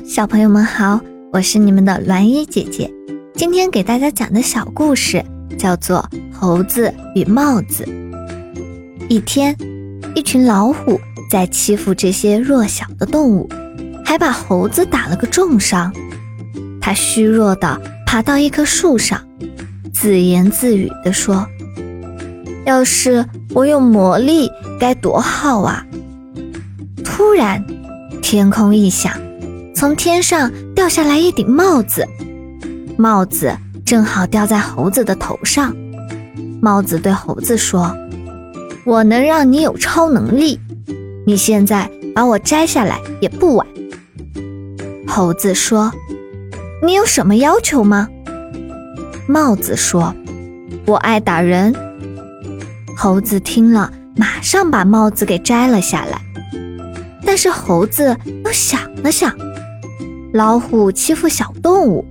小朋友们好，我是你们的栾衣姐姐。今天给大家讲的小故事叫做《猴子与帽子》。一天，一群老虎在欺负这些弱小的动物，还把猴子打了个重伤。它虚弱地爬到一棵树上，自言自语地说：“要是我有魔力，该多好啊！”突然，天空一响。从天上掉下来一顶帽子，帽子正好掉在猴子的头上。帽子对猴子说：“我能让你有超能力，你现在把我摘下来也不晚。”猴子说：“你有什么要求吗？”帽子说：“我爱打人。”猴子听了，马上把帽子给摘了下来。但是猴子又想了想。老虎欺负小动物，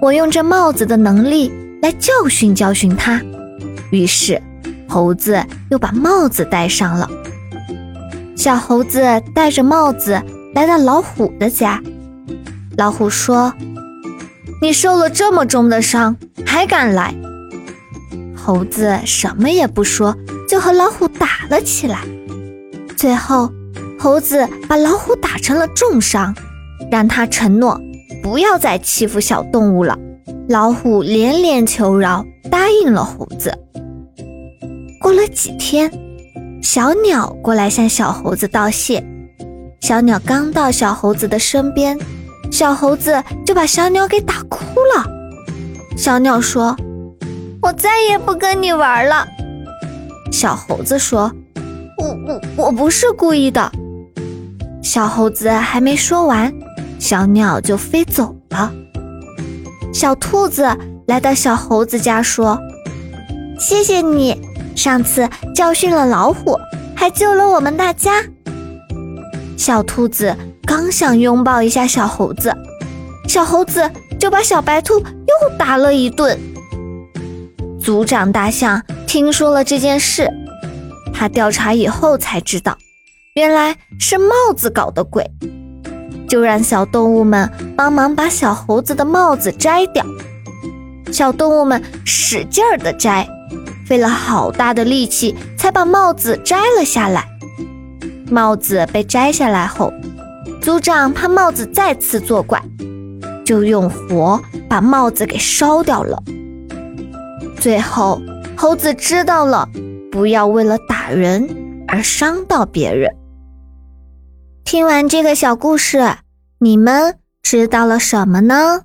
我用这帽子的能力来教训教训它。于是，猴子又把帽子戴上了。小猴子戴着帽子来到老虎的家。老虎说：“你受了这么重的伤，还敢来？”猴子什么也不说，就和老虎打了起来。最后，猴子把老虎打成了重伤。让他承诺不要再欺负小动物了。老虎连连求饶，答应了猴子。过了几天，小鸟过来向小猴子道谢。小鸟刚到小猴子的身边，小猴子就把小鸟给打哭了。小鸟说：“我再也不跟你玩了。”小猴子说：“我我我不是故意的。”小猴子还没说完。小鸟就飞走了。小兔子来到小猴子家说：“谢谢你，上次教训了老虎，还救了我们大家。”小兔子刚想拥抱一下小猴子，小猴子就把小白兔又打了一顿。族长大象听说了这件事，他调查以后才知道，原来是帽子搞的鬼。就让小动物们帮忙把小猴子的帽子摘掉。小动物们使劲儿的摘，费了好大的力气才把帽子摘了下来。帽子被摘下来后，族长怕帽子再次作怪，就用火把帽子给烧掉了。最后，猴子知道了，不要为了打人而伤到别人。听完这个小故事，你们知道了什么呢？